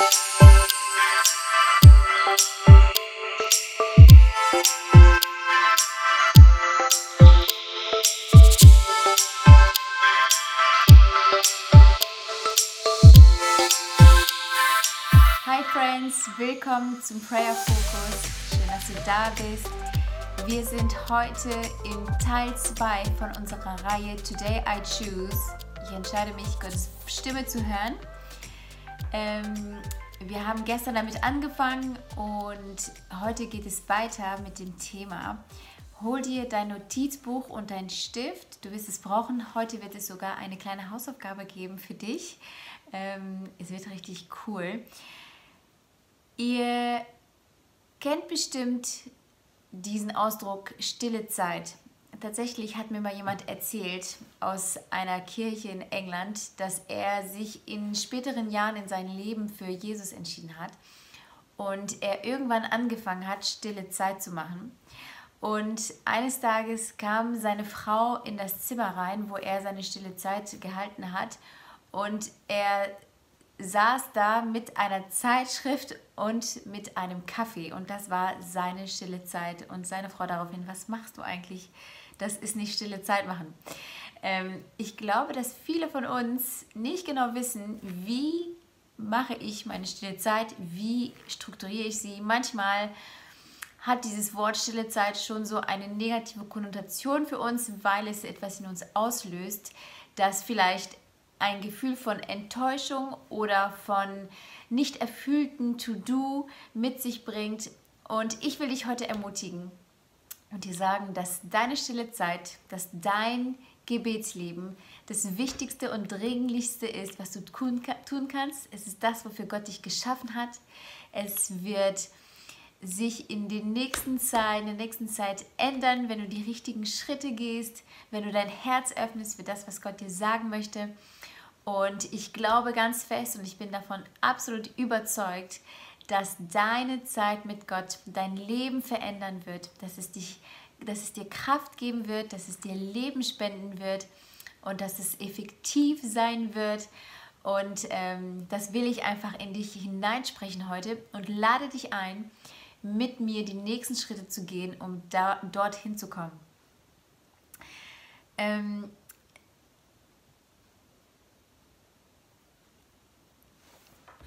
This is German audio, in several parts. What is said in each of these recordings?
Hi Friends, willkommen zum Prayer Focus. Schön, dass du da bist. Wir sind heute in Teil 2 von unserer Reihe Today I Choose. Ich entscheide mich, Gottes Stimme zu hören. Ähm, wir haben gestern damit angefangen und heute geht es weiter mit dem Thema. Hol dir dein Notizbuch und dein Stift. Du wirst es brauchen. Heute wird es sogar eine kleine Hausaufgabe geben für dich. Ähm, es wird richtig cool. Ihr kennt bestimmt diesen Ausdruck stille Zeit. Tatsächlich hat mir mal jemand erzählt aus einer Kirche in England, dass er sich in späteren Jahren in seinem Leben für Jesus entschieden hat und er irgendwann angefangen hat, stille Zeit zu machen. Und eines Tages kam seine Frau in das Zimmer rein, wo er seine stille Zeit gehalten hat und er saß da mit einer Zeitschrift und mit einem Kaffee und das war seine stille Zeit und seine Frau daraufhin, was machst du eigentlich? Das ist nicht stille Zeit machen. Ähm, ich glaube, dass viele von uns nicht genau wissen, wie mache ich meine stille Zeit, wie strukturiere ich sie. Manchmal hat dieses Wort stille Zeit schon so eine negative Konnotation für uns, weil es etwas in uns auslöst, das vielleicht ein Gefühl von Enttäuschung oder von nicht erfüllten To-Do mit sich bringt. Und ich will dich heute ermutigen und dir sagen, dass deine stille Zeit, dass dein Gebetsleben das Wichtigste und Dringlichste ist, was du tun, kannst. Es ist das, wofür Gott dich geschaffen hat. Es wird sich in, den nächsten Zeit, in der nächsten Zeit ändern, wenn du die richtigen Schritte gehst, wenn du dein Herz öffnest für das, was Gott dir sagen möchte. Und ich glaube ganz fest und ich bin davon absolut überzeugt, dass deine Zeit mit Gott dein Leben verändern wird, dass es, dich, dass es dir Kraft geben wird, dass es dir Leben spenden wird und dass es effektiv sein wird. Und ähm, das will ich einfach in dich hineinsprechen heute und lade dich ein, mit mir die nächsten Schritte zu gehen, um da, dorthin zu kommen. Ähm,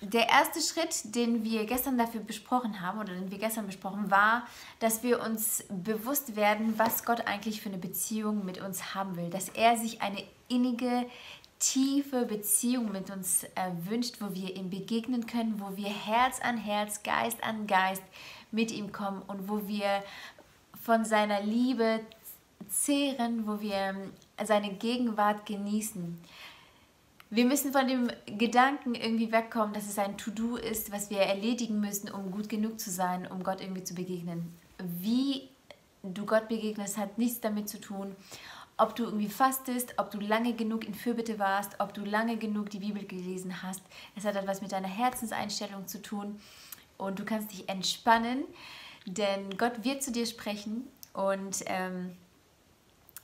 der erste Schritt, den wir gestern dafür besprochen haben oder den wir gestern besprochen, war, dass wir uns bewusst werden, was Gott eigentlich für eine Beziehung mit uns haben will. Dass er sich eine innige, tiefe Beziehung mit uns äh, wünscht, wo wir ihm begegnen können, wo wir Herz an Herz, Geist an Geist mit ihm kommen und wo wir von seiner Liebe zehren, wo wir seine Gegenwart genießen. Wir müssen von dem Gedanken irgendwie wegkommen, dass es ein To-Do ist, was wir erledigen müssen, um gut genug zu sein, um Gott irgendwie zu begegnen. Wie du Gott begegnest, hat nichts damit zu tun, ob du irgendwie fastest, ob du lange genug in Fürbitte warst, ob du lange genug die Bibel gelesen hast. Es hat etwas mit deiner Herzenseinstellung zu tun und du kannst dich entspannen, denn Gott wird zu dir sprechen und ähm,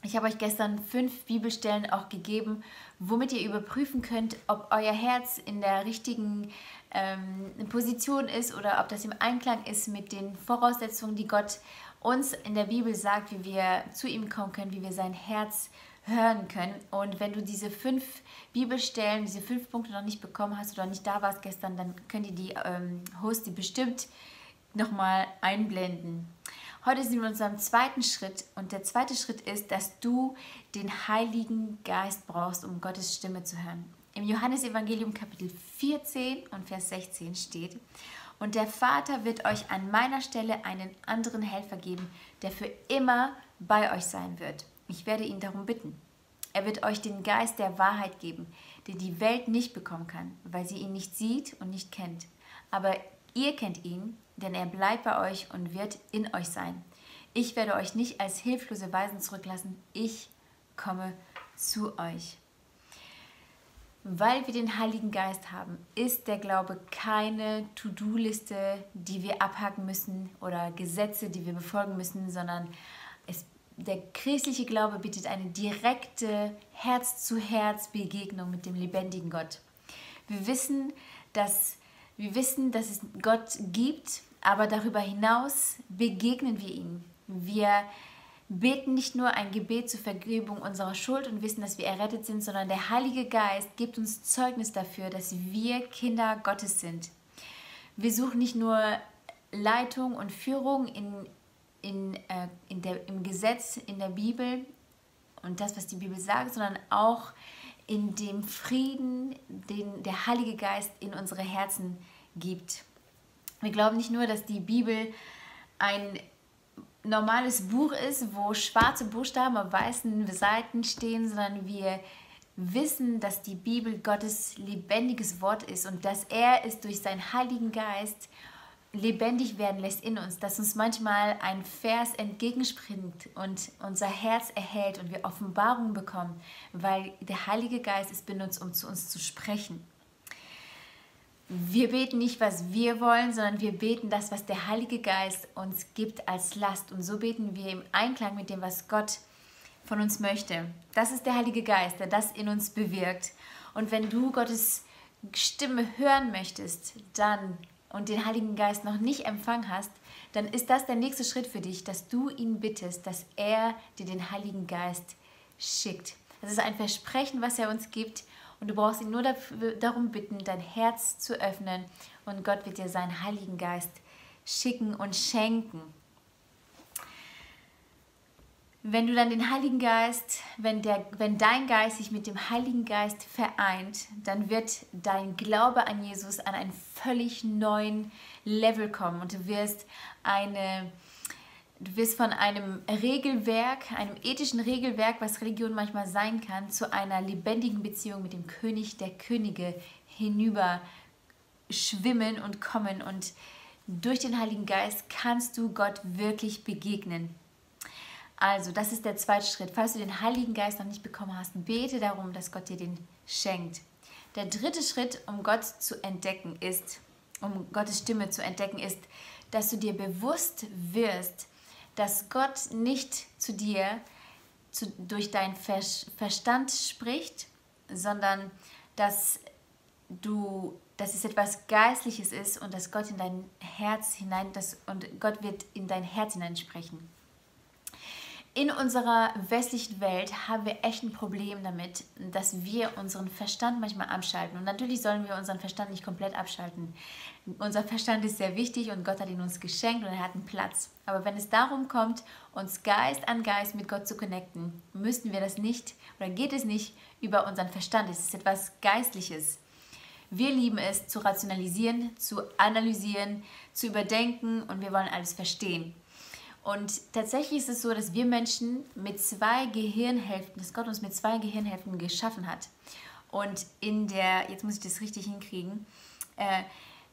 ich habe euch gestern fünf Bibelstellen auch gegeben, womit ihr überprüfen könnt, ob euer Herz in der richtigen ähm, Position ist oder ob das im Einklang ist mit den Voraussetzungen, die Gott uns in der Bibel sagt, wie wir zu ihm kommen können, wie wir sein Herz hören können. Und wenn du diese fünf Bibelstellen, diese fünf Punkte noch nicht bekommen hast oder nicht da warst gestern, dann könnt ihr die ähm, Host bestimmt nochmal einblenden. Heute sind wir in unserem zweiten Schritt und der zweite Schritt ist, dass du den Heiligen Geist brauchst, um Gottes Stimme zu hören. Im Johannesevangelium Kapitel 14 und Vers 16 steht, und der Vater wird euch an meiner Stelle einen anderen Helfer geben, der für immer bei euch sein wird. Ich werde ihn darum bitten. Er wird euch den Geist der Wahrheit geben, den die Welt nicht bekommen kann, weil sie ihn nicht sieht und nicht kennt. Aber ihr kennt ihn, denn er bleibt bei euch und wird in euch sein. Ich werde euch nicht als hilflose Weisen zurücklassen, ich komme zu euch. Weil wir den Heiligen Geist haben, ist der Glaube keine To-Do-Liste, die wir abhaken müssen oder Gesetze, die wir befolgen müssen, sondern es, der christliche Glaube bietet eine direkte Herz-zu-Herz-Begegnung mit dem lebendigen Gott. Wir wissen, dass Wir wissen, dass es Gott gibt, aber darüber hinaus begegnen wir ihm. Wir beten nicht nur ein Gebet zur Vergebung unserer Schuld und wissen, dass wir errettet sind, sondern der Heilige Geist gibt uns Zeugnis dafür, dass wir Kinder Gottes sind. Wir suchen nicht nur Leitung und Führung in, in, äh, in der, im Gesetz, in der Bibel und das, was die Bibel sagt, sondern auch in dem Frieden, den der Heilige Geist in unsere Herzen gibt. Wir glauben nicht nur, dass die Bibel ein normales Buch ist, wo schwarze Buchstaben auf weißen Seiten stehen, sondern wir wissen, dass die Bibel Gottes lebendiges Wort ist und dass er es durch seinen Heiligen Geist lebendig werden lässt in uns, dass uns manchmal ein Vers entgegenspringt und unser Herz erhält und wir Offenbarungen bekommen, weil der Heilige Geist es benutzt, um zu uns zu sprechen wir beten nicht, was wir wollen, sondern wir beten das, was der Heilige Geist uns gibt als Last. Und so beten wir im Einklang mit dem, was Gott von uns möchte. Das ist der Heilige Geist, der das in uns bewirkt. Und wenn du Gottes Stimme hören möchtest, dann und den Heiligen Geist noch nicht empfangen hast, dann ist das der nächste Schritt für dich, dass du ihn bittest, dass er dir den Heiligen Geist schickt. Das ist ein Versprechen, was er uns gibt und du brauchst ihn nur darum bitten, dein Herz zu öffnen und Gott wird dir seinen Heiligen Geist schicken und schenken. Wenn du dann den Heiligen Geist, wenn, der, wenn dein Geist sich mit dem Heiligen Geist vereint, dann wird dein Glaube an Jesus an einen völlig neuen Level kommen und du wirst eine, Du wirst von einem Regelwerk, einem ethischen Regelwerk, was Religion manchmal sein kann, zu einer lebendigen Beziehung mit dem König der Könige hinüber schwimmen und kommen. Und durch den Heiligen Geist kannst du Gott wirklich begegnen. Also, das ist der zweite Schritt. Falls du den Heiligen Geist noch nicht bekommen hast, bete darum, dass Gott dir den schenkt. Der dritte Schritt, um Gott zu entdecken, ist, um Gottes Stimme zu entdecken, ist, dass du dir bewusst wirst, dass Gott nicht zu dir zu, durch deinen Verstand spricht, sondern dass du, dass es etwas Geistliches ist und dass Gott in dein Herz hinein, das, und Gott wird in dein Herz hineinsprechen. In unserer westlichen Welt haben wir echt ein Problem damit, dass wir unseren Verstand manchmal abschalten. Und natürlich sollen wir unseren Verstand nicht komplett abschalten. Unser Verstand ist sehr wichtig und Gott hat ihn uns geschenkt und er hat einen Platz. Aber wenn es darum kommt, uns Geist an Geist mit Gott zu connecten, müssen wir das nicht oder geht es nicht über unseren Verstand. Es ist etwas Geistliches. Wir lieben es zu rationalisieren, zu analysieren, zu überdenken und wir wollen alles verstehen. Und tatsächlich ist es so, dass wir Menschen mit zwei Gehirnhälften, dass Gott uns mit zwei Gehirnhälften geschaffen hat. Und in der, jetzt muss ich das richtig hinkriegen, äh,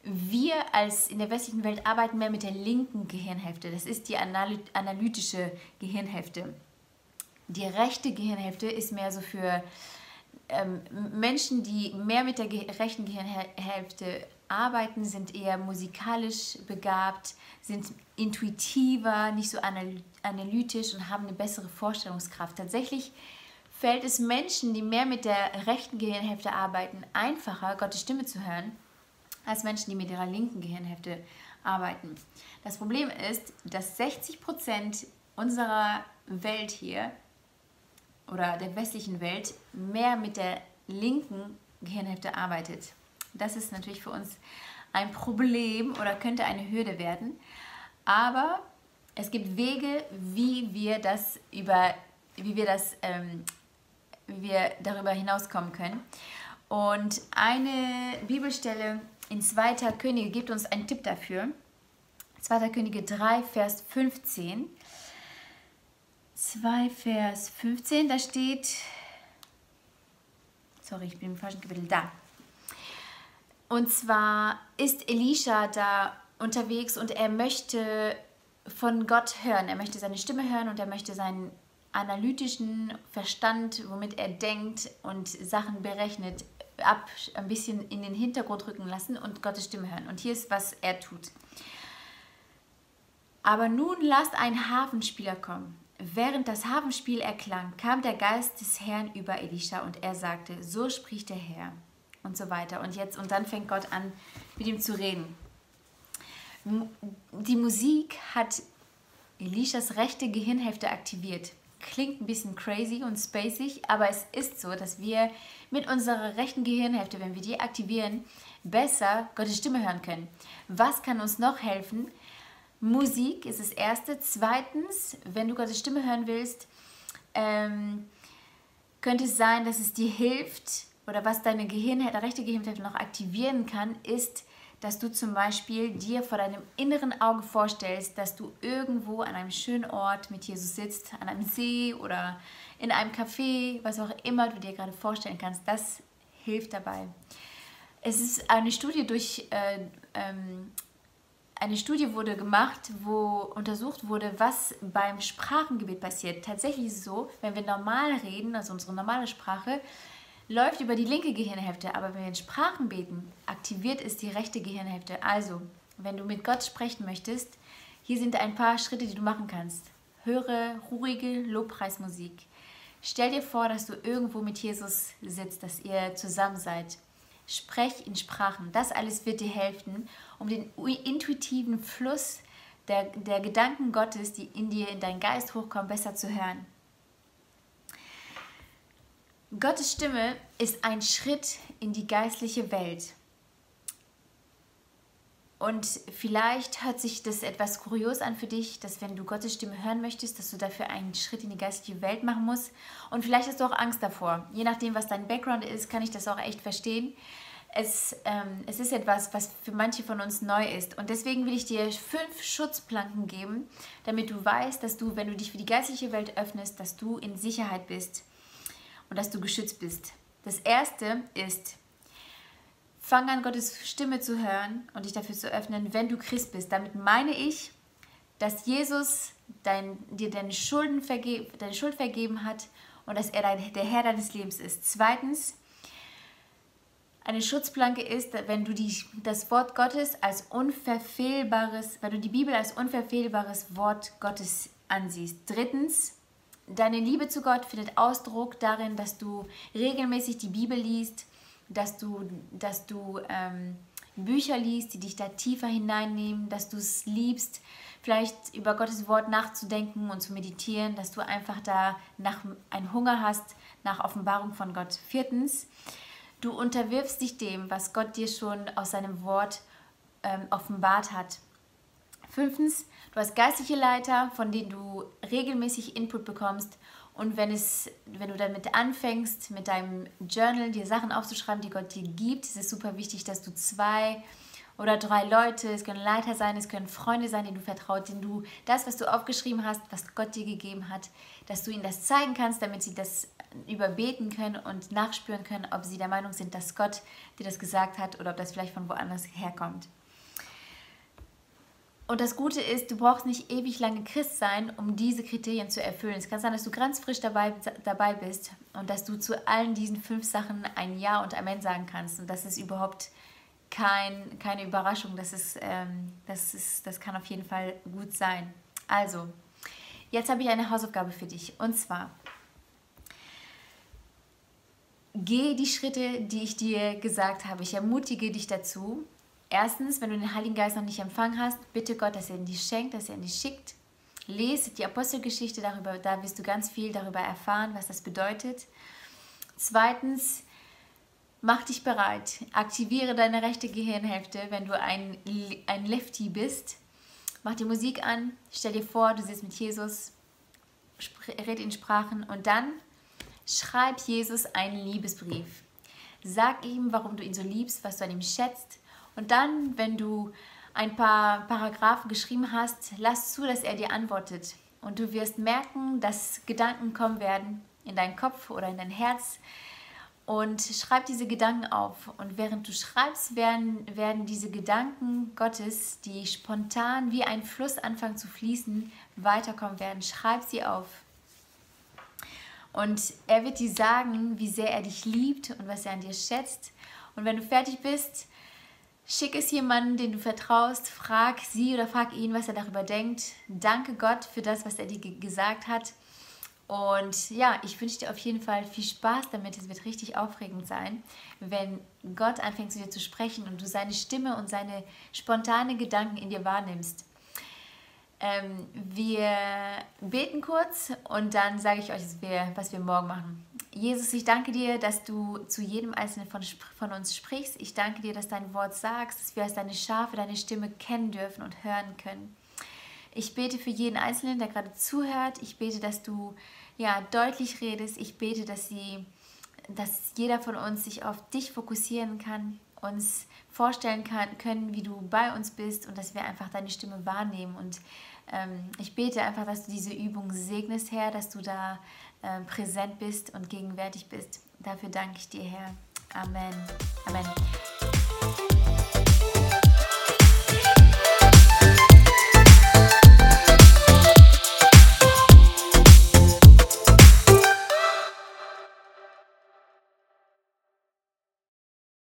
wir als in der westlichen Welt arbeiten mehr mit der linken Gehirnhälfte. Das ist die analytische Gehirnhälfte. Die rechte Gehirnhälfte ist mehr so für ähm, Menschen, die mehr mit der rechten Gehirnhälfte arbeiten, sind eher musikalisch begabt, sind intuitiver, nicht so analytisch und haben eine bessere Vorstellungskraft. Tatsächlich fällt es Menschen, die mehr mit der rechten Gehirnhälfte arbeiten, einfacher, Gottes Stimme zu hören, als Menschen, die mit ihrer linken Gehirnhälfte arbeiten. Das Problem ist, dass 60 Prozent unserer Welt hier oder der westlichen Welt mehr mit der linken Gehirnhälfte arbeitet. Das ist natürlich für uns ein Problem oder könnte eine Hürde werden. Aber es gibt Wege, wie wir das über, wie wir das, ähm, wie wir darüber hinauskommen können. Und eine Bibelstelle in 2. Könige gibt uns einen Tipp dafür. 2. Könige 3, Vers 15. 2, Vers 15, da steht, sorry, ich bin im falschen Kapitel, da. Und zwar ist Elisha da unterwegs und er möchte von Gott hören. Er möchte seine Stimme hören und er möchte seinen analytischen Verstand, womit er denkt und Sachen berechnet, ab ein bisschen in den Hintergrund rücken lassen und Gottes Stimme hören. Und hier ist, was er tut. Aber nun lasst ein Hafenspieler kommen. Während das Hafenspiel erklang, kam der Geist des Herrn über Elisha und er sagte, so spricht der Herr und so weiter. Und jetzt, und dann fängt Gott an, mit ihm zu reden. Die Musik hat Elishas rechte Gehirnhälfte aktiviert. Klingt ein bisschen crazy und spacig, aber es ist so, dass wir mit unserer rechten Gehirnhälfte, wenn wir die aktivieren, besser Gottes Stimme hören können. Was kann uns noch helfen? Musik ist das Erste. Zweitens, wenn du Gottes Stimme hören willst, ähm, könnte es sein, dass es dir hilft oder was deine Gehirnhälfte, rechte Gehirnhälfte noch aktivieren kann, ist, dass du zum Beispiel dir vor deinem inneren Auge vorstellst, dass du irgendwo an einem schönen Ort mit Jesus sitzt, an einem See oder in einem Café, was auch immer du dir gerade vorstellen kannst. Das hilft dabei. Es ist eine Studie durch äh, ähm, eine Studie wurde gemacht, wo untersucht wurde, was beim Sprachengebet passiert. Tatsächlich ist es so, wenn wir normal reden, also unsere normale Sprache, läuft über die linke Gehirnhälfte, aber wenn wir in Sprachen beten, aktiviert ist die rechte Gehirnhälfte. Also, wenn du mit Gott sprechen möchtest, hier sind ein paar Schritte, die du machen kannst. Höre ruhige Lobpreismusik. Stell dir vor, dass du irgendwo mit Jesus sitzt, dass ihr zusammen seid. Sprech in Sprachen. Das alles wird dir helfen, um den intuitiven Fluss der, der Gedanken Gottes, die in dir, in deinen Geist hochkommen, besser zu hören. Gottes Stimme ist ein Schritt in die geistliche Welt. Und vielleicht hört sich das etwas kurios an für dich, dass wenn du Gottes Stimme hören möchtest, dass du dafür einen Schritt in die geistliche Welt machen musst. Und vielleicht hast du auch Angst davor. Je nachdem, was dein Background ist, kann ich das auch echt verstehen. Es, ähm, es ist etwas, was für manche von uns neu ist. Und deswegen will ich dir fünf Schutzplanken geben, damit du weißt, dass du, wenn du dich für die geistliche Welt öffnest, dass du in Sicherheit bist und dass du geschützt bist. Das erste ist, Fang an, Gottes Stimme zu hören und dich dafür zu öffnen, wenn du Christ bist. Damit meine ich, dass Jesus dein, dir deine, Schulden verge deine Schuld vergeben hat und dass er dein, der Herr deines Lebens ist. Zweitens, eine Schutzplanke ist, wenn du die, das Wort Gottes als unverfehlbares, wenn du die Bibel als unverfehlbares Wort Gottes ansiehst. Drittens, deine Liebe zu Gott findet Ausdruck darin, dass du regelmäßig die Bibel liest, dass du, dass du ähm, Bücher liest, die dich da tiefer hineinnehmen, dass du es liebst, vielleicht über Gottes Wort nachzudenken und zu meditieren, dass du einfach da nach einen Hunger hast nach Offenbarung von Gott. Viertens, du unterwirfst dich dem, was Gott dir schon aus seinem Wort ähm, offenbart hat. Fünftens, du hast geistliche Leiter, von denen du regelmäßig Input bekommst und wenn, es, wenn du damit anfängst, mit deinem Journal dir Sachen aufzuschreiben, die Gott dir gibt, ist es super wichtig, dass du zwei oder drei Leute, es können Leiter sein, es können Freunde sein, denen du vertraut, denen du das, was du aufgeschrieben hast, was Gott dir gegeben hat, dass du ihnen das zeigen kannst, damit sie das überbeten können und nachspüren können, ob sie der Meinung sind, dass Gott dir das gesagt hat oder ob das vielleicht von woanders herkommt. Und das Gute ist, du brauchst nicht ewig lange Christ sein, um diese Kriterien zu erfüllen. Es kann sein, dass du ganz frisch dabei, dabei bist und dass du zu allen diesen fünf Sachen ein Ja und Amen sagen kannst. Und das ist überhaupt kein, keine Überraschung. Das, ist, ähm, das, ist, das kann auf jeden Fall gut sein. Also, jetzt habe ich eine Hausaufgabe für dich. Und zwar, geh die Schritte, die ich dir gesagt habe. Ich ermutige dich dazu, Erstens, wenn du den Heiligen Geist noch nicht empfangen hast, bitte Gott, dass er ihn dir schenkt, dass er ihn dir schickt. Lese die Apostelgeschichte darüber, da wirst du ganz viel darüber erfahren, was das bedeutet. Zweitens, mach dich bereit. Aktiviere deine rechte Gehirnhälfte, wenn du ein, ein Lefty bist. Mach die Musik an, stell dir vor, du sitzt mit Jesus, red in Sprachen und dann schreib Jesus einen Liebesbrief. Sag ihm, warum du ihn so liebst, was du an ihm schätzt und dann, wenn du ein paar Paragraphen geschrieben hast, lass zu, dass er dir antwortet. Und du wirst merken, dass Gedanken kommen werden in deinen Kopf oder in dein Herz. Und schreib diese Gedanken auf. Und während du schreibst, werden, werden diese Gedanken Gottes, die spontan wie ein Fluss anfangen zu fließen, weiterkommen werden. Schreib sie auf. Und er wird dir sagen, wie sehr er dich liebt und was er an dir schätzt. Und wenn du fertig bist, Schick es jemanden, den du vertraust, frag sie oder frag ihn, was er darüber denkt. Danke Gott für das, was er dir gesagt hat. Und ja, ich wünsche dir auf jeden Fall viel Spaß damit. Es wird richtig aufregend sein, wenn Gott anfängt zu dir zu sprechen und du seine Stimme und seine spontane Gedanken in dir wahrnimmst. Ähm, wir beten kurz und dann sage ich euch, was wir morgen machen. Jesus, ich danke dir, dass du zu jedem Einzelnen von, von uns sprichst. Ich danke dir, dass dein Wort sagst, dass wir als deine Schafe deine Stimme kennen dürfen und hören können. Ich bete für jeden Einzelnen, der gerade zuhört. Ich bete, dass du ja deutlich redest. Ich bete, dass sie, dass jeder von uns sich auf dich fokussieren kann, uns vorstellen kann, können, wie du bei uns bist und dass wir einfach deine Stimme wahrnehmen. Und ähm, ich bete einfach, dass du diese Übung segnest, Herr, dass du da äh, präsent bist und gegenwärtig bist. Dafür danke ich dir, Herr. Amen. Amen.